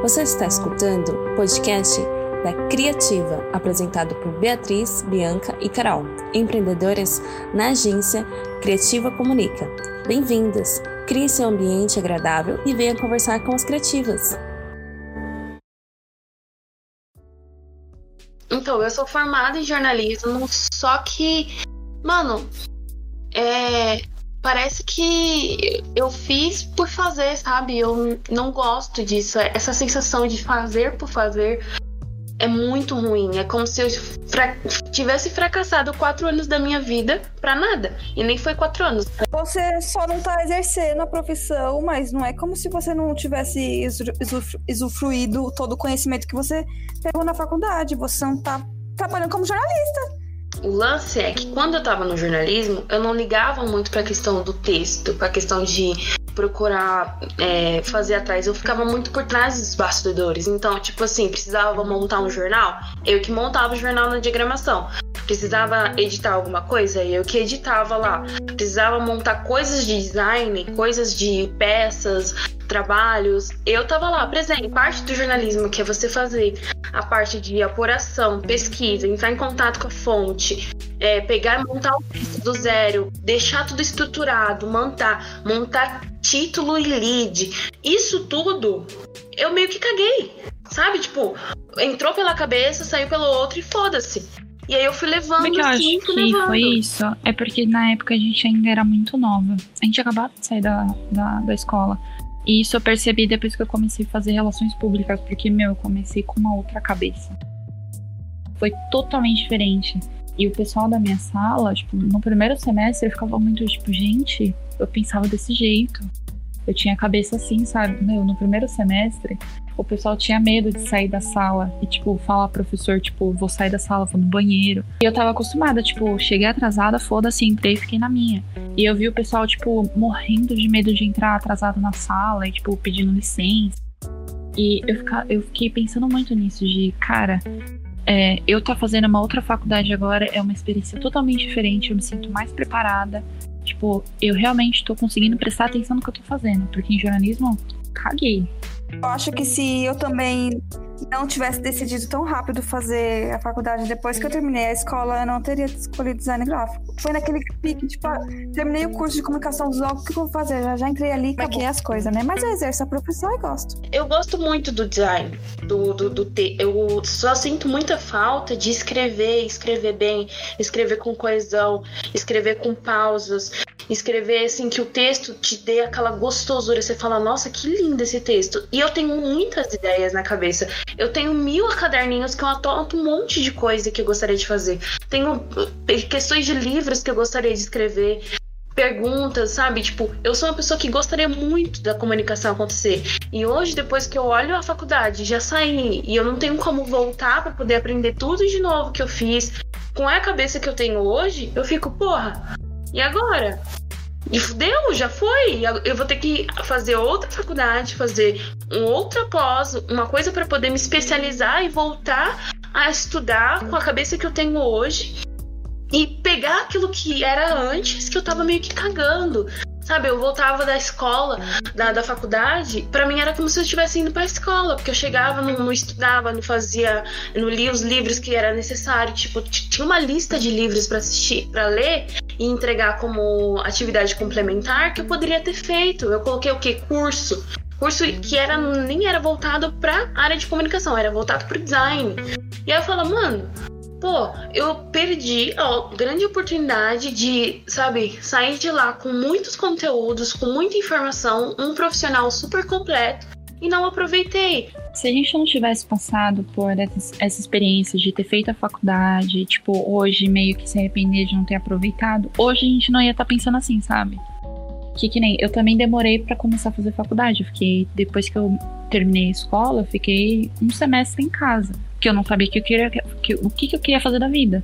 Você está escutando o podcast da Criativa, apresentado por Beatriz, Bianca e Carol, empreendedoras na agência Criativa Comunica. Bem-vindas! Crie seu ambiente agradável e venha conversar com as criativas. Então, eu sou formada em jornalismo, só que, mano, é, parece que eu fiz por fazer, sabe? Eu não gosto disso. Essa sensação de fazer por fazer é muito ruim. É como se eu fra tivesse fracassado quatro anos da minha vida para nada. E nem foi quatro anos. Você só não tá exercendo a profissão, mas não é como se você não tivesse usufruído todo o conhecimento que você pegou na faculdade. Você não tá trabalhando como jornalista. O lance é que quando eu tava no jornalismo, eu não ligava muito pra questão do texto, pra questão de procurar é, fazer atrás. Eu ficava muito por trás dos bastidores. Então, tipo assim, precisava montar um jornal, eu que montava o jornal na diagramação. Precisava editar alguma coisa, eu que editava lá. Precisava montar coisas de design, coisas de peças, trabalhos, eu tava lá presente. Parte do jornalismo que é você fazer a parte de apuração, pesquisa, entrar em contato com a fonte, é, pegar e montar o texto do zero, deixar tudo estruturado, montar, montar título e lead. Isso tudo eu meio que caguei, sabe? Tipo, entrou pela cabeça, saiu pelo outro e foda-se. E aí eu fui levando Porque eu assim, acho que levando. foi isso. É porque na época a gente ainda era muito nova. A gente acabava de sair da, da, da escola. E isso eu percebi depois que eu comecei a fazer relações públicas, porque, meu, eu comecei com uma outra cabeça. Foi totalmente diferente. E o pessoal da minha sala, tipo, no primeiro semestre eu ficava muito, tipo, gente, eu pensava desse jeito. Eu tinha a cabeça assim, sabe? Meu, no primeiro semestre, o pessoal tinha medo de sair da sala e, tipo, falar professor, tipo, vou sair da sala, vou no banheiro. E eu tava acostumada, tipo, cheguei atrasada, foda-se, entrei e fiquei na minha. E eu vi o pessoal, tipo, morrendo de medo de entrar atrasado na sala e, tipo, pedindo licença. E eu, fica, eu fiquei pensando muito nisso, de, cara, é, eu tá fazendo uma outra faculdade agora, é uma experiência totalmente diferente, eu me sinto mais preparada. Tipo, eu realmente tô conseguindo prestar atenção no que eu tô fazendo, porque em jornalismo, caguei. Eu acho que se eu também não tivesse decidido tão rápido fazer a faculdade depois que eu terminei a escola, eu não teria escolhido design gráfico. Foi naquele pique, tipo, ah, terminei o curso de comunicação visual, o que eu vou fazer? Já, já entrei ali, maquei as coisas, né? Mas eu exerço a profissão e gosto. Eu gosto muito do design, do, do, do te... eu só sinto muita falta de escrever, escrever bem, escrever com coesão, escrever com pausas, escrever assim que o texto te dê aquela gostosura, você fala, nossa, que lindo esse texto. E eu tenho muitas ideias na cabeça. Eu tenho mil caderninhos que eu anoto um monte de coisa que eu gostaria de fazer. Tenho eh, questões de livros que eu gostaria de escrever perguntas, sabe? Tipo, eu sou uma pessoa que gostaria muito da comunicação acontecer. E hoje, depois que eu olho a faculdade, já saí e eu não tenho como voltar para poder aprender tudo de novo que eu fiz, com a cabeça que eu tenho hoje, eu fico, porra, e agora? E fudeu, já foi. Eu vou ter que fazer outra faculdade, fazer um outra pós, uma coisa para poder me especializar e voltar a estudar com a cabeça que eu tenho hoje e pegar aquilo que era antes que eu tava meio que cagando. Sabe, eu voltava da escola, da, da faculdade, para mim era como se eu estivesse indo pra escola, porque eu chegava, não, não, estudava, não fazia, não lia os livros que era necessário, tipo, tinha uma lista de livros para assistir, para ler e entregar como atividade complementar que eu poderia ter feito. Eu coloquei o que? Curso. Curso que era, nem era voltado pra área de comunicação, era voltado pro design. E aí eu falo, mano, pô, eu perdi a grande oportunidade de, sabe, sair de lá com muitos conteúdos, com muita informação, um profissional super completo e não aproveitei. Se a gente não tivesse passado por essa, experiência de ter feito a faculdade, tipo, hoje meio que se arrepender de não ter aproveitado, hoje a gente não ia estar tá pensando assim, sabe? Que que nem eu também demorei para começar a fazer faculdade. Eu fiquei depois que eu terminei a escola, eu fiquei um semestre em casa que eu não sabia que eu queria, que, o que, que eu queria fazer da vida.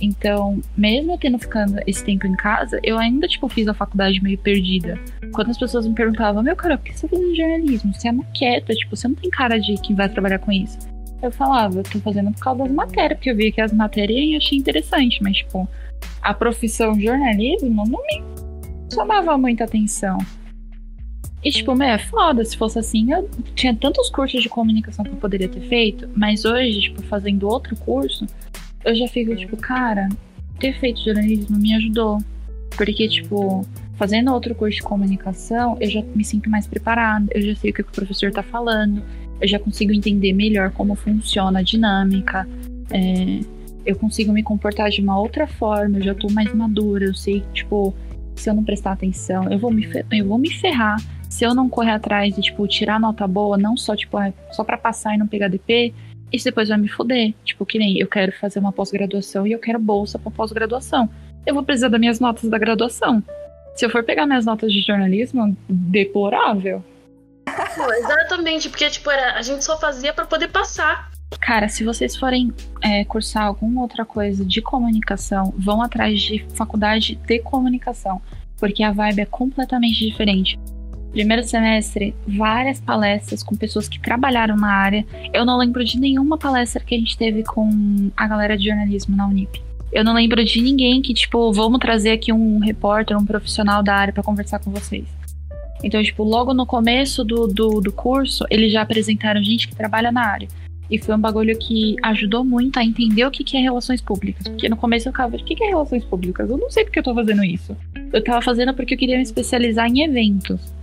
Então, mesmo eu tendo ficando esse tempo em casa, eu ainda, tipo, fiz a faculdade meio perdida. Quando as pessoas me perguntavam, meu cara, por que você tá fazendo jornalismo? Você é maqueta, tipo, você não tem cara de quem vai trabalhar com isso. Eu falava, eu tô fazendo por causa das matérias, porque eu vi que as matérias eu achei interessante, mas, tipo, a profissão jornalismo não me chamava muita atenção. E, tipo, meu, é foda. Se fosse assim, eu tinha tantos cursos de comunicação que eu poderia ter feito, mas hoje, tipo, fazendo outro curso, eu já fico, tipo, cara, ter feito jornalismo me ajudou. Porque, tipo, fazendo outro curso de comunicação, eu já me sinto mais preparada, eu já sei o que o professor tá falando, eu já consigo entender melhor como funciona a dinâmica, é, eu consigo me comportar de uma outra forma, eu já tô mais madura, eu sei, tipo, se eu não prestar atenção, eu vou me, eu vou me ferrar. Se eu não correr atrás e, tipo, tirar nota boa, não só, tipo, é, só para passar e não pegar DP, isso depois vai me foder. Tipo, que nem eu quero fazer uma pós-graduação e eu quero bolsa pra pós-graduação. Eu vou precisar das minhas notas da graduação. Se eu for pegar minhas notas de jornalismo, deplorável. Exatamente, porque, tipo, era, a gente só fazia para poder passar. Cara, se vocês forem é, cursar alguma outra coisa de comunicação, vão atrás de faculdade de comunicação, porque a vibe é completamente diferente. Primeiro semestre, várias palestras com pessoas que trabalharam na área. Eu não lembro de nenhuma palestra que a gente teve com a galera de jornalismo na Unip. Eu não lembro de ninguém que, tipo, vamos trazer aqui um repórter, um profissional da área para conversar com vocês. Então, tipo, logo no começo do, do, do curso, eles já apresentaram gente que trabalha na área. E foi um bagulho que ajudou muito a entender o que é relações públicas. Porque no começo eu ficava, o que é relações públicas? Eu não sei porque eu tô fazendo isso. Eu tava fazendo porque eu queria me especializar em eventos.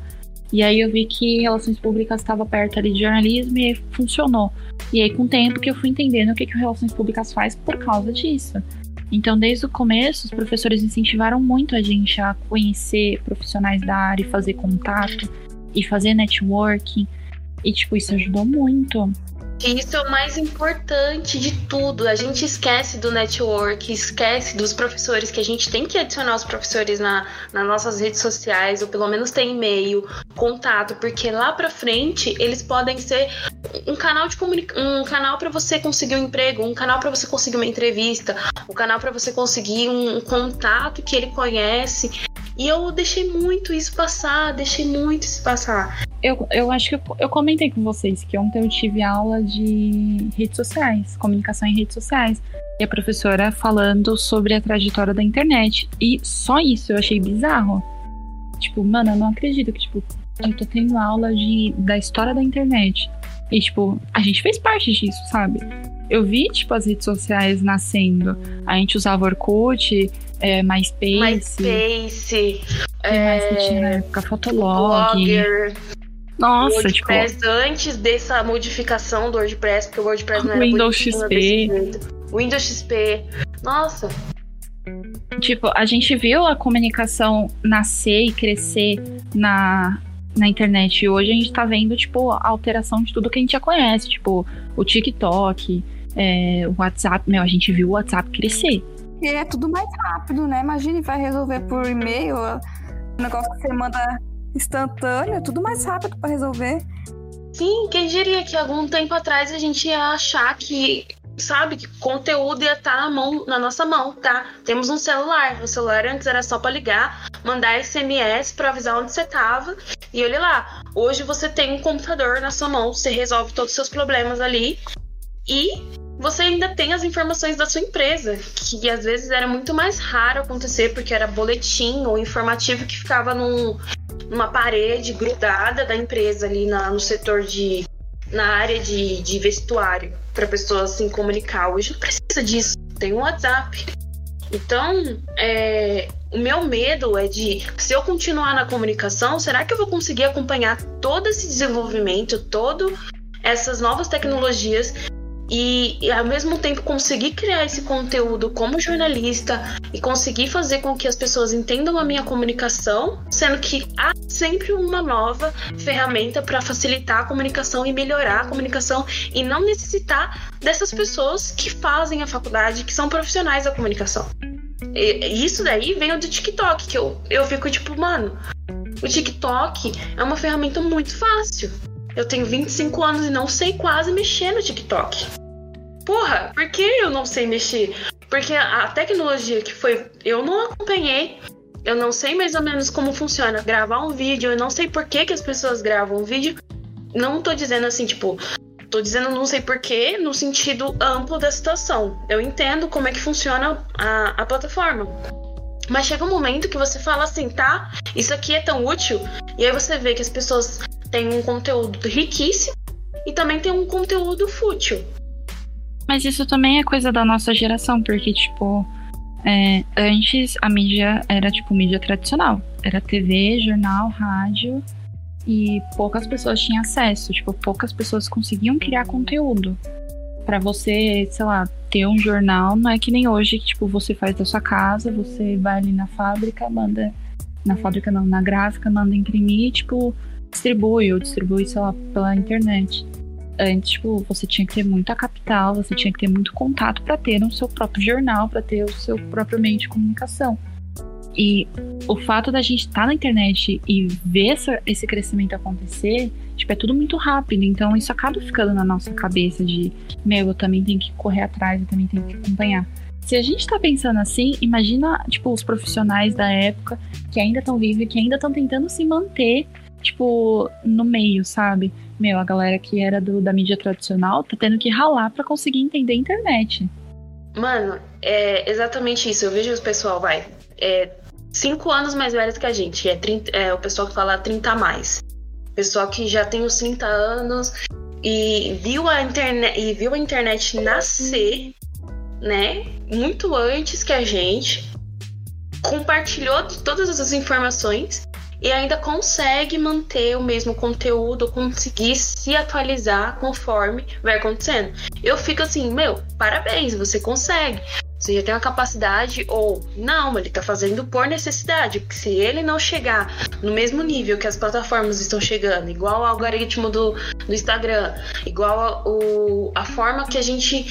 E aí eu vi que relações públicas estava perto ali de jornalismo e funcionou. E aí, com o tempo que eu fui entendendo o que, que relações públicas faz por causa disso. Então, desde o começo, os professores incentivaram muito a gente a conhecer profissionais da área e fazer contato e fazer networking. E, tipo, isso ajudou muito. Isso é o mais importante de tudo. A gente esquece do network, esquece dos professores, que a gente tem que adicionar os professores na, nas nossas redes sociais, ou pelo menos ter e-mail, contato, porque lá pra frente eles podem ser um canal de um canal para você conseguir um emprego, um canal para você conseguir uma entrevista, um canal para você conseguir um contato que ele conhece. E eu deixei muito isso passar, deixei muito isso passar. Eu, eu acho que eu, eu comentei com vocês que ontem eu tive aula de redes sociais, comunicação em redes sociais. E a professora falando sobre a trajetória da internet. E só isso eu achei bizarro. Tipo, mano, eu não acredito que, tipo, eu tô tendo aula de, da história da internet. E, tipo, a gente fez parte disso, sabe? Eu vi, tipo, as redes sociais nascendo. A gente usava Orkut, é, MySpace. MySpace. É, mais que tinha na época? Fotolog. Blogger. Nossa, WordPress, tipo. Antes dessa modificação do WordPress, porque o WordPress não era Windows XP. Windows XP. Nossa. Tipo, a gente viu a comunicação nascer e crescer na, na internet. E hoje a gente tá vendo, tipo, a alteração de tudo que a gente já conhece. Tipo, o TikTok, é, o WhatsApp. Meu, a gente viu o WhatsApp crescer. E é tudo mais rápido, né? Imagine, vai resolver por e-mail, o negócio que você manda instantâneo, tudo mais rápido para resolver. Sim, quem diria que algum tempo atrás a gente ia achar que, sabe, que conteúdo ia estar tá na, mão, na nossa mão, tá? Temos um celular. O celular antes era só para ligar, mandar SMS para avisar onde você tava. E olha lá, hoje você tem um computador na sua mão, você resolve todos os seus problemas ali. E você ainda tem as informações da sua empresa, que às vezes era muito mais raro acontecer porque era boletim ou informativo que ficava num, numa parede grudada da empresa ali na, no setor de. na área de, de vestuário, para pessoas se comunicar. Hoje não precisa disso, tem um WhatsApp. Então, é, o meu medo é de, se eu continuar na comunicação, será que eu vou conseguir acompanhar todo esse desenvolvimento, todo essas novas tecnologias e, e, ao mesmo tempo conseguir criar esse conteúdo como jornalista e conseguir fazer com que as pessoas entendam a minha comunicação, sendo que há sempre uma nova ferramenta para facilitar a comunicação e melhorar a comunicação e não necessitar dessas pessoas que fazem a faculdade, que são profissionais da comunicação. E isso daí vem do TikTok, que eu, eu fico tipo, mano, o TikTok é uma ferramenta muito fácil. Eu tenho 25 anos e não sei quase mexer no TikTok. Porra, por que eu não sei mexer? Porque a tecnologia que foi. Eu não acompanhei. Eu não sei mais ou menos como funciona gravar um vídeo. Eu não sei por que, que as pessoas gravam um vídeo. Não tô dizendo assim, tipo. Tô dizendo não sei porquê no sentido amplo da situação. Eu entendo como é que funciona a, a plataforma. Mas chega um momento que você fala assim, tá? Isso aqui é tão útil. E aí você vê que as pessoas têm um conteúdo riquíssimo e também tem um conteúdo fútil. Mas isso também é coisa da nossa geração, porque, tipo, é, antes a mídia era, tipo, mídia tradicional. Era TV, jornal, rádio e poucas pessoas tinham acesso. Tipo, poucas pessoas conseguiam criar conteúdo. para você, sei lá, ter um jornal, não é que nem hoje que, tipo, você faz da sua casa, você vai ali na fábrica, manda. Na fábrica não, na gráfica, manda imprimir, tipo, distribui, ou distribui, sei lá, pela internet. Antes, tipo, você tinha que ter muita capital, você tinha que ter muito contato para ter o seu próprio jornal, para ter o seu próprio meio de comunicação. E o fato da gente estar tá na internet e ver essa, esse crescimento acontecer, tipo, é tudo muito rápido. Então isso acaba ficando na nossa cabeça de, meu, eu também tenho que correr atrás, eu também tenho que acompanhar. Se a gente tá pensando assim, imagina, tipo, os profissionais da época que ainda estão vivos, que ainda estão tentando se manter, tipo, no meio, sabe? Meu, a galera que era do, da mídia tradicional tá tendo que ralar para conseguir entender a internet. Mano, é exatamente isso. Eu vejo os pessoal, vai, é, cinco anos mais velhos que a gente. É, 30, é o pessoal que fala 30 a mais. Pessoal que já tem os 30 anos e viu a internet e viu a internet nascer, né? Muito antes que a gente. Compartilhou todas as informações e ainda consegue manter o mesmo conteúdo, conseguir se atualizar conforme vai acontecendo. Eu fico assim, meu, parabéns, você consegue. Você já tem uma capacidade ou não, ele está fazendo por necessidade, porque se ele não chegar no mesmo nível que as plataformas estão chegando, igual ao algoritmo do, do Instagram, igual a, o, a forma que a gente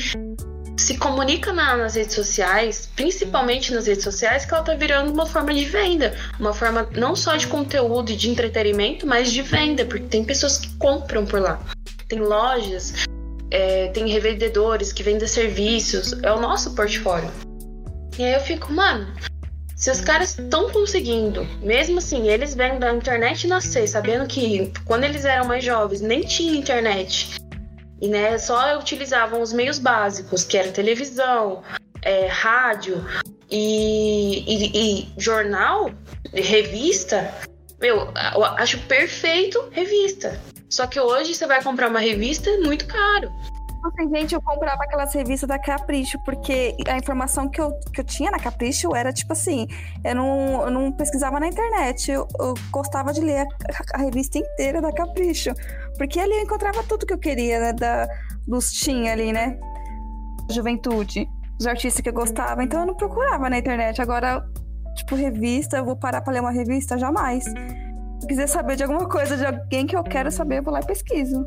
se comunica na, nas redes sociais, principalmente nas redes sociais, que ela tá virando uma forma de venda, uma forma não só de conteúdo e de entretenimento, mas de venda, porque tem pessoas que compram por lá. Tem lojas é, tem revendedores que vendem serviços, é o nosso portfólio. E aí eu fico, mano, se os caras estão conseguindo, mesmo assim, eles vêm da internet nascer, sabendo que quando eles eram mais jovens nem tinha internet, e né, só utilizavam os meios básicos, que era televisão, é, rádio e, e, e jornal, revista, meu, eu acho perfeito revista. Só que hoje você vai comprar uma revista é muito caro. Assim, gente, eu comprava aquelas revistas da Capricho, porque a informação que eu, que eu tinha na Capricho era tipo assim: eu não, eu não pesquisava na internet, eu, eu gostava de ler a, a, revista inteira da Capricho, porque ali eu encontrava tudo que eu queria, né? Da, dos ali, né? Juventude, os artistas que eu gostava, então eu não procurava na internet. Agora, tipo, revista, eu vou parar pra ler uma revista? Jamais quiser saber de alguma coisa de alguém que eu quero saber, eu vou lá e pesquiso.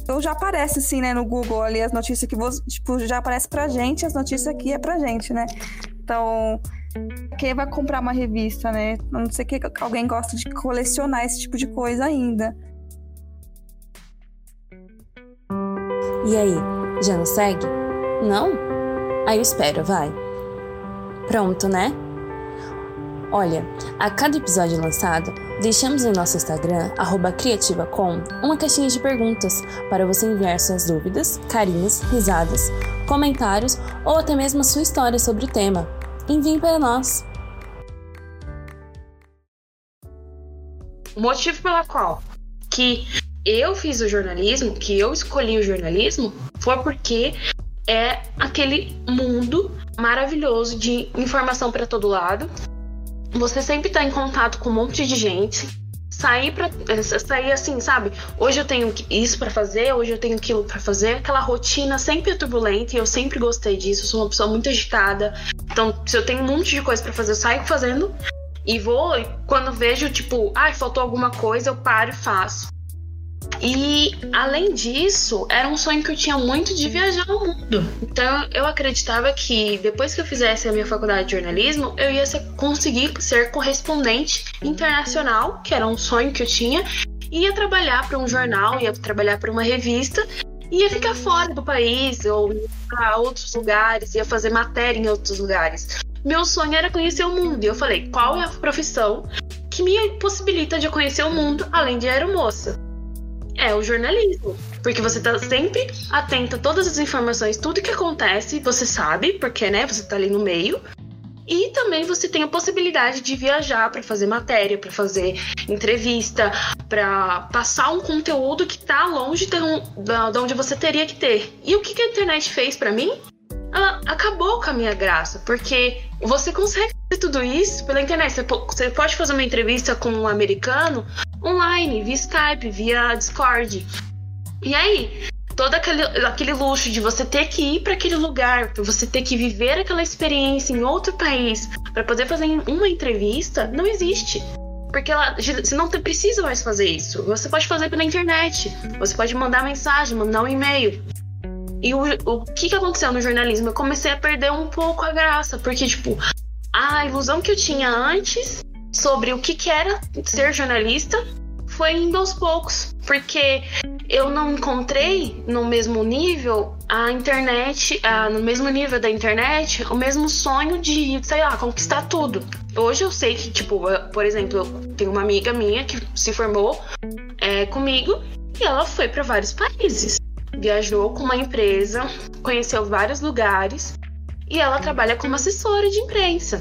Então já aparece assim, né, no Google ali as notícias que você, tipo, já aparece pra gente, as notícias aqui é pra gente, né? Então, quem vai comprar uma revista, né? A não ser que alguém gosta de colecionar esse tipo de coisa ainda. E aí, já não segue? Não? Aí eu espero, vai. Pronto, né? Olha, a cada episódio lançado, deixamos em nosso Instagram, criativacom, uma caixinha de perguntas para você enviar suas dúvidas, carinhos, risadas, comentários ou até mesmo a sua história sobre o tema. Envie para nós! O motivo pela qual que eu fiz o jornalismo, que eu escolhi o jornalismo, foi porque é aquele mundo maravilhoso de informação para todo lado, você sempre tá em contato com um monte de gente. Sair para eh, sair assim, sabe? Hoje eu tenho isso para fazer, hoje eu tenho aquilo para fazer. Aquela rotina sempre é turbulenta e eu sempre gostei disso. Eu sou uma pessoa muito agitada. Então, se eu tenho um monte de coisa para fazer, eu saio fazendo e vou. E quando vejo, tipo, ai, ah, faltou alguma coisa, eu paro e faço. E além disso, era um sonho que eu tinha muito de viajar ao mundo. Então eu acreditava que depois que eu fizesse a minha faculdade de jornalismo, eu ia ser, conseguir ser correspondente internacional, que era um sonho que eu tinha, ia trabalhar para um jornal, ia trabalhar para uma revista, ia ficar fora do país ou para outros lugares, ia fazer matéria em outros lugares. Meu sonho era conhecer o mundo. E eu falei, qual é a profissão que me possibilita de conhecer o mundo além de aeromoça? É o jornalismo. Porque você tá sempre atento a todas as informações, tudo que acontece, você sabe, porque, né, você tá ali no meio. E também você tem a possibilidade de viajar para fazer matéria, para fazer entrevista, para passar um conteúdo que tá longe de, um, de onde você teria que ter. E o que, que a internet fez para mim? Ela acabou com a minha graça, porque você consegue fazer tudo isso pela internet. Você pode fazer uma entrevista com um americano online, via Skype, via Discord. E aí, todo aquele, aquele luxo de você ter que ir para aquele lugar, para você ter que viver aquela experiência em outro país, para poder fazer uma entrevista, não existe. Porque ela, você não precisa mais fazer isso. Você pode fazer pela internet. Você pode mandar mensagem, mandar um e-mail. E o, o que, que aconteceu no jornalismo? Eu comecei a perder um pouco a graça. Porque, tipo, a ilusão que eu tinha antes sobre o que, que era ser jornalista foi indo aos poucos. Porque eu não encontrei no mesmo nível a internet, a, no mesmo nível da internet, o mesmo sonho de, sei lá, conquistar tudo. Hoje eu sei que, tipo, por exemplo, eu tenho uma amiga minha que se formou é, comigo e ela foi para vários países. Viajou com uma empresa, conheceu vários lugares e ela trabalha como assessora de imprensa.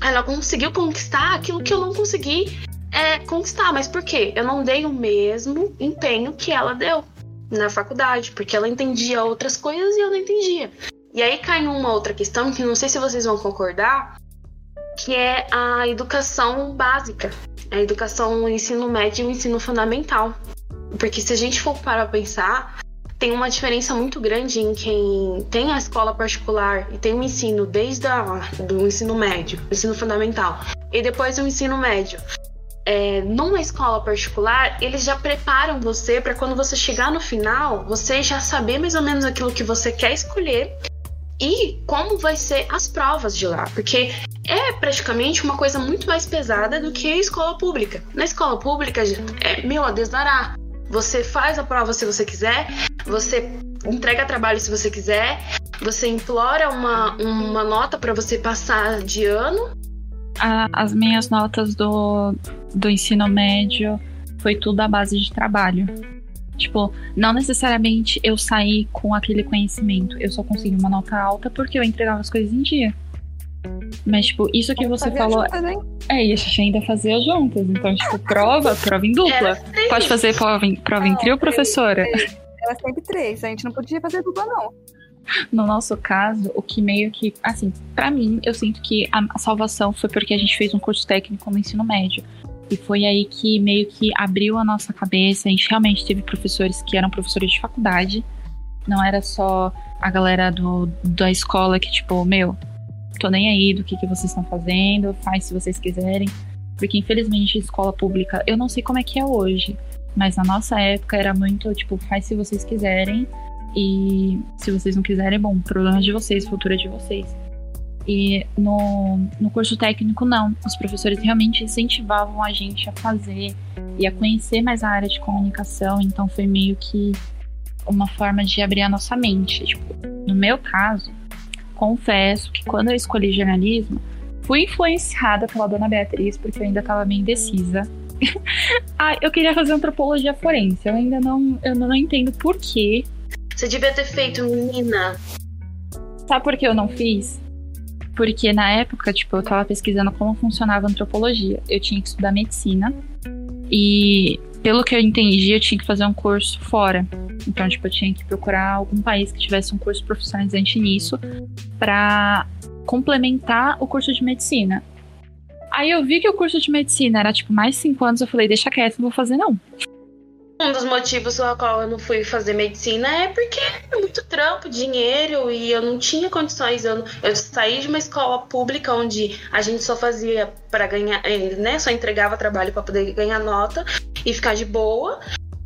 Ela conseguiu conquistar aquilo que eu não consegui é, conquistar. Mas por quê? Eu não dei o mesmo empenho que ela deu na faculdade, porque ela entendia outras coisas e eu não entendia. E aí cai uma outra questão que não sei se vocês vão concordar, que é a educação básica, a educação, o ensino médio e o ensino fundamental. Porque se a gente for para pensar, tem uma diferença muito grande em quem tem a escola particular e tem o ensino desde a, do ensino médio, ensino fundamental, e depois o ensino médio é, numa escola particular, eles já preparam você para quando você chegar no final, você já saber mais ou menos aquilo que você quer escolher e como vai ser as provas de lá, porque é praticamente uma coisa muito mais pesada do que a escola pública. Na escola pública, é, meu, a Deus dará. Você faz a prova se você quiser, você entrega trabalho se você quiser, você implora uma, uma nota para você passar de ano as minhas notas do, do ensino médio foi tudo à base de trabalho. Tipo, não necessariamente eu saí com aquele conhecimento. Eu só consegui uma nota alta porque eu entregava as coisas em dia. Mas, tipo, isso que você falou. Juntas, é, e a gente ainda fazia juntas. Então, tipo, prova, prova em dupla. Pode fazer prova em, prova em trio, professora? Era sempre três. A gente não podia fazer dupla, não. No nosso caso, o que meio que, assim, para mim, eu sinto que a, salvação foi porque a gente fez um curso técnico no ensino médio. E foi aí que meio que abriu a nossa cabeça. A gente realmente teve professores que eram professores de faculdade. Não era só a galera do, da escola que, tipo, meu, tô nem aí do que, que vocês estão fazendo, faz se vocês quiserem. Porque, infelizmente, escola pública, eu não sei como é que é hoje. Mas na nossa época era muito, tipo, faz se vocês quiserem. E se vocês não quiserem, bom, problema de vocês, futuro de vocês. E no, no curso técnico, não. Os professores realmente incentivavam a gente a fazer e a conhecer mais a área de comunicação. Então foi meio que uma forma de abrir a nossa mente. Tipo, no meu caso, confesso que quando eu escolhi jornalismo, fui influenciada pela dona Beatriz, porque eu ainda estava meio indecisa. ah, eu queria fazer antropologia forense. Eu ainda não, eu não entendo por quê você devia ter feito, menina. Sabe por que eu não fiz? Porque na época, tipo, eu tava pesquisando como funcionava a antropologia. Eu tinha que estudar medicina. E pelo que eu entendi, eu tinha que fazer um curso fora. Então, tipo, eu tinha que procurar algum país que tivesse um curso profissionalizante nisso para complementar o curso de medicina. Aí eu vi que o curso de medicina era, tipo, mais cinco anos. Eu falei, deixa quieto, não vou fazer não. Um dos motivos pelo qual eu não fui fazer medicina é porque é muito trampo, dinheiro e eu não tinha condições. Eu, eu saí de uma escola pública onde a gente só fazia para ganhar, eh, né? Só entregava trabalho para poder ganhar nota e ficar de boa.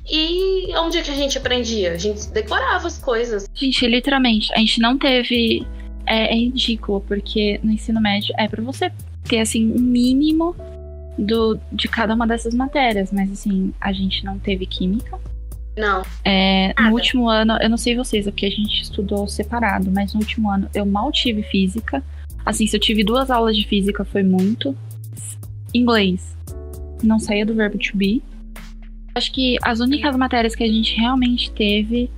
E onde é que a gente aprendia? A gente decorava as coisas. Gente, literalmente, a gente não teve. É, é ridículo, porque no ensino médio é para você ter, assim, um mínimo do, de cada uma dessas matérias, mas assim, a gente não teve química. Não. É, no último ano, eu não sei vocês, é porque a gente estudou separado, mas no último ano eu mal tive física. Assim, se eu tive duas aulas de física foi muito. Inglês. Não saía do verbo to be. Acho que as únicas matérias que a gente realmente teve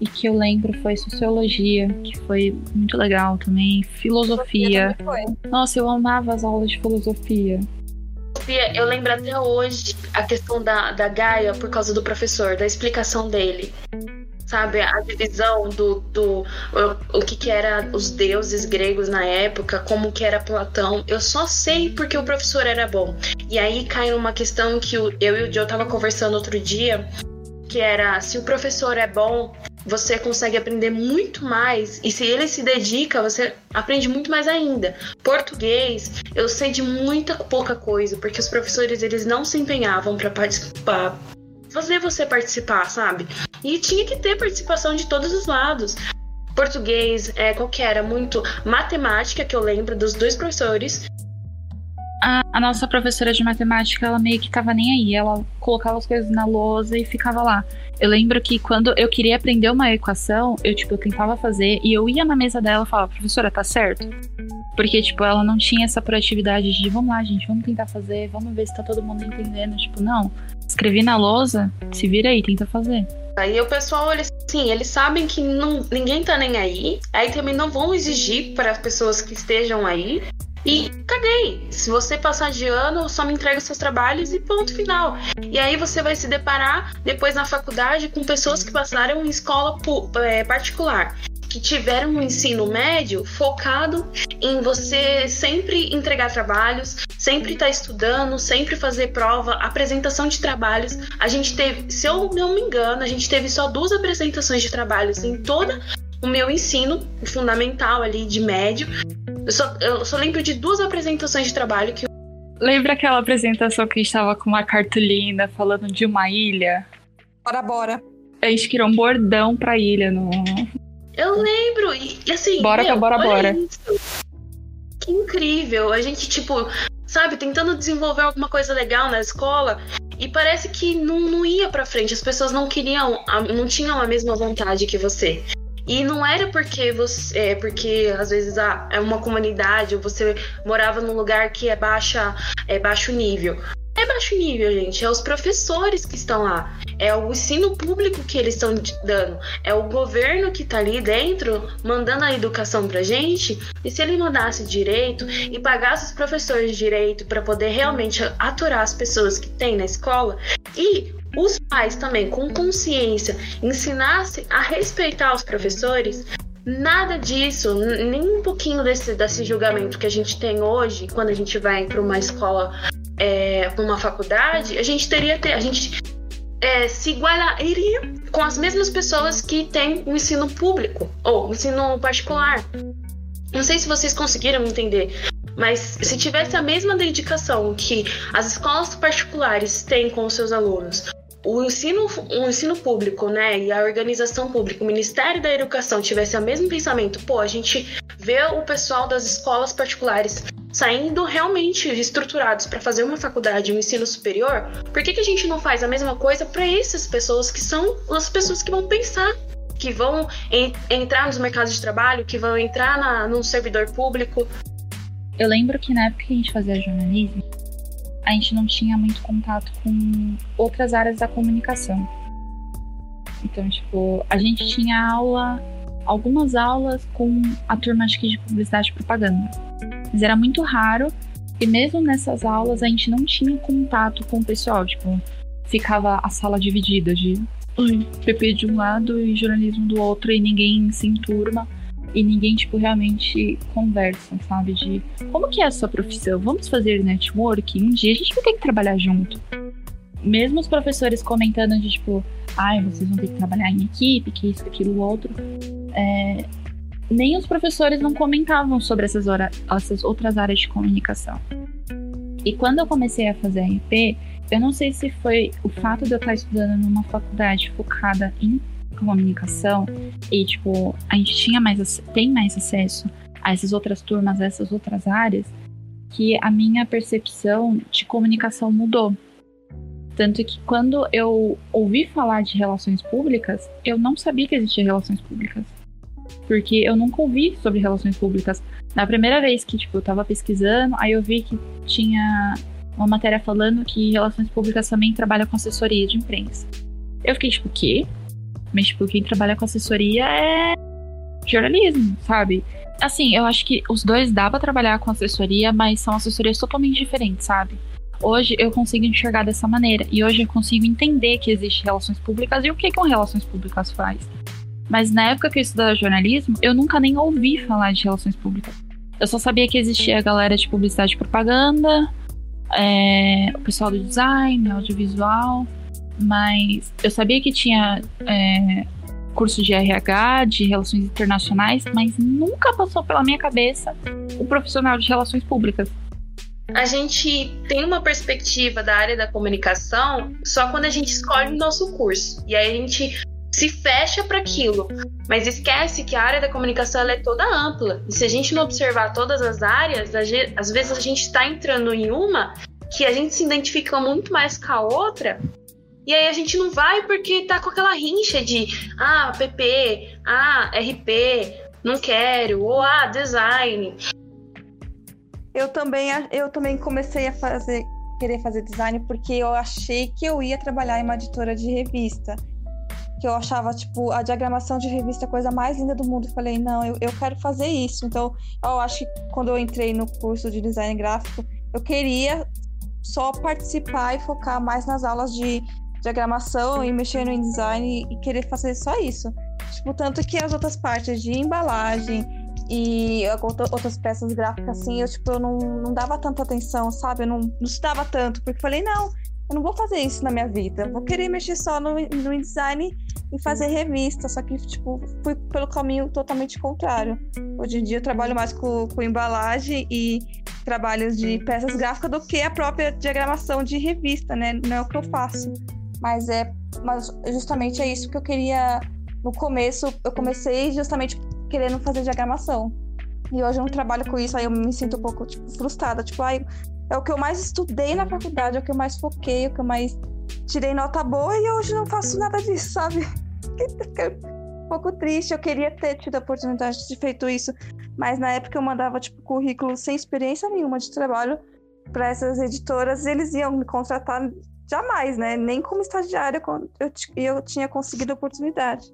e que eu lembro foi sociologia, que foi muito legal também, filosofia. Também foi. Nossa, eu amava as aulas de filosofia. Eu lembro até hoje a questão da, da Gaia por causa do professor, da explicação dele. Sabe, a divisão do, do o, o que que era os deuses gregos na época, como que era Platão. Eu só sei porque o professor era bom. E aí cai numa questão que eu e o Joe tava conversando outro dia, que era se o professor é bom, você consegue aprender muito mais e se ele se dedica, você aprende muito mais ainda. Português, eu sei de muita pouca coisa, porque os professores eles não se empenhavam para participar, fazer você participar, sabe? E tinha que ter participação de todos os lados. Português, é, qual que era? Muito matemática, que eu lembro dos dois professores. A, a, nossa professora de matemática, ela meio que tava nem aí. Ela colocava as coisas na lousa e ficava lá. Eu lembro que quando eu queria aprender uma equação, eu, tipo, eu tentava fazer e eu ia na mesa dela e falava, professora, tá certo? Porque, tipo, ela não tinha essa proatividade de, vamos lá, gente, vamos tentar fazer, vamos ver se tá todo mundo entendendo. Tipo, não, escrevi na lousa, se vira aí, tenta fazer. Aí o pessoal, eles, sim, eles sabem que não, ninguém tá nem aí. Aí também não vão exigir para as pessoas que estejam aí. E caguei. Se você passar de ano, só me entrega seus trabalhos e ponto final. E aí você vai se deparar depois na faculdade com pessoas que passaram em escola é, particular que tiveram um ensino médio focado em você sempre entregar trabalhos, sempre estar tá estudando, sempre fazer prova, apresentação de trabalhos. A gente teve, se eu não me engano, a gente teve só duas apresentações de trabalhos em toda o meu ensino fundamental ali de médio. Eu só, eu só lembro de duas apresentações de trabalho que. Lembra aquela apresentação que estava com uma cartolina falando de uma ilha? Bora, bora. A gente criou um bordão pra ilha no. Eu lembro, e, assim. Bora meu, bora, bora. Isso. Que incrível. A gente, tipo, sabe, tentando desenvolver alguma coisa legal na escola. E parece que não, não ia pra frente. As pessoas não queriam, não tinham a mesma vontade que você. E não era porque você. É, porque às vezes é uma comunidade ou você morava num lugar que é baixa, é baixo nível. É baixo nível, gente. É os professores que estão lá. É o ensino público que eles estão dando. É o governo que está ali dentro mandando a educação pra gente. E se ele mandasse direito e pagasse os professores direito para poder realmente aturar as pessoas que tem na escola e os pais também, com consciência, ensinassem a respeitar os professores, nada disso, nem um pouquinho desse, desse julgamento que a gente tem hoje, quando a gente vai para uma escola, é, uma faculdade, a gente teria ter, a gente é, se igualaria com as mesmas pessoas que têm o ensino público ou o ensino particular. Não sei se vocês conseguiram entender, mas se tivesse a mesma dedicação que as escolas particulares têm com os seus alunos, o ensino, o ensino público, né, e a organização pública, o Ministério da Educação tivesse o mesmo pensamento, pô, a gente vê o pessoal das escolas particulares saindo realmente estruturados para fazer uma faculdade, um ensino superior, por que, que a gente não faz a mesma coisa para essas pessoas que são as pessoas que vão pensar, que vão en entrar nos mercados de trabalho, que vão entrar na, no servidor público? Eu lembro que na época que a gente fazia jornalismo, a gente não tinha muito contato com outras áreas da comunicação. Então, tipo, a gente tinha aula, algumas aulas com a turma que de publicidade e propaganda. Mas era muito raro e mesmo nessas aulas a gente não tinha contato com o pessoal, tipo, ficava a sala dividida de PP de um lado e jornalismo do outro e ninguém se enturma e ninguém, tipo, realmente conversa, sabe? De como que é a sua profissão? Vamos fazer network? Um dia a gente vai ter que trabalhar junto. Mesmo os professores comentando de, tipo, ai, vocês vão ter que trabalhar em equipe, que isso, aquilo, outro. É, nem os professores não comentavam sobre essas, essas outras áreas de comunicação. E quando eu comecei a fazer RP, eu não sei se foi o fato de eu estar estudando numa faculdade focada em comunicação e, tipo, a gente tinha mais, tem mais acesso a essas outras turmas, a essas outras áreas, que a minha percepção de comunicação mudou. Tanto que quando eu ouvi falar de relações públicas, eu não sabia que existia relações públicas. Porque eu nunca ouvi sobre relações públicas. Na primeira vez que tipo, eu tava pesquisando, aí eu vi que tinha uma matéria falando que relações públicas também trabalha com assessoria de imprensa. Eu fiquei tipo, o quê? Mas, tipo, quem trabalha com assessoria é jornalismo, sabe? Assim, eu acho que os dois dá pra trabalhar com assessoria, mas são assessorias totalmente diferentes, sabe? Hoje eu consigo enxergar dessa maneira. E hoje eu consigo entender que existe relações públicas e o que, que um relações públicas faz. Mas na época que eu estudava jornalismo, eu nunca nem ouvi falar de relações públicas. Eu só sabia que existia a galera de publicidade e propaganda, é, o pessoal do design, audiovisual, mas eu sabia que tinha é, curso de RH, de relações internacionais, mas nunca passou pela minha cabeça o profissional de relações públicas. A gente tem uma perspectiva da área da comunicação só quando a gente escolhe o nosso curso. E aí a gente se fecha para aquilo, mas esquece que a área da comunicação é toda ampla. E se a gente não observar todas as áreas, às vezes a gente está entrando em uma que a gente se identifica muito mais com a outra e aí a gente não vai porque tá com aquela rincha de ah, PP, ah, RP, não quero, ou ah, design. Eu também, eu também comecei a fazer, querer fazer design porque eu achei que eu ia trabalhar em uma editora de revista. Que eu achava, tipo, a diagramação de revista a coisa mais linda do mundo. falei, não, eu, eu quero fazer isso. Então, eu acho que quando eu entrei no curso de design gráfico, eu queria só participar e focar mais nas aulas de diagramação e mexer no design e querer fazer só isso. Tipo, tanto que as outras partes de embalagem e outras peças gráficas, assim, eu, tipo, eu não, não dava tanta atenção, sabe? Eu não, não estudava tanto, porque falei, não, eu não vou fazer isso na minha vida. Eu vou querer mexer só no, no design e fazer revista. Só que, tipo, fui pelo caminho totalmente contrário. Hoje em dia eu trabalho mais com, com embalagem e trabalhos de peças gráficas do que a própria diagramação de revista, né? Não é o que eu faço. Mas é mas justamente é isso que eu queria. No começo, eu comecei justamente querendo fazer diagramação. E hoje eu não trabalho com isso, aí eu me sinto um pouco tipo, frustrada. Tipo, ai, é o que eu mais estudei na faculdade, é o que eu mais foquei, é o que eu mais tirei nota boa e hoje não faço nada disso, sabe? um pouco triste. Eu queria ter tido a oportunidade de feito isso, mas na época eu mandava tipo currículo sem experiência nenhuma de trabalho para essas editoras, eles iam me contratar jamais, né? Nem como estagiária eu, eu tinha conseguido a oportunidade.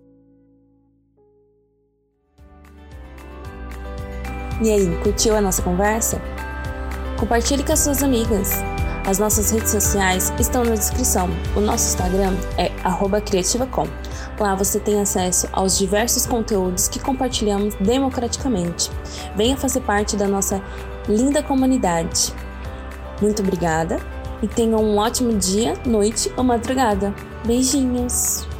E aí, curtiu a nossa conversa? Compartilhe com as suas amigas. As nossas redes sociais estão na descrição. O nosso Instagram é criativacom. Lá você tem acesso aos diversos conteúdos que compartilhamos democraticamente. Venha fazer parte da nossa linda comunidade. Muito obrigada e tenha um ótimo dia, noite ou madrugada. Beijinhos!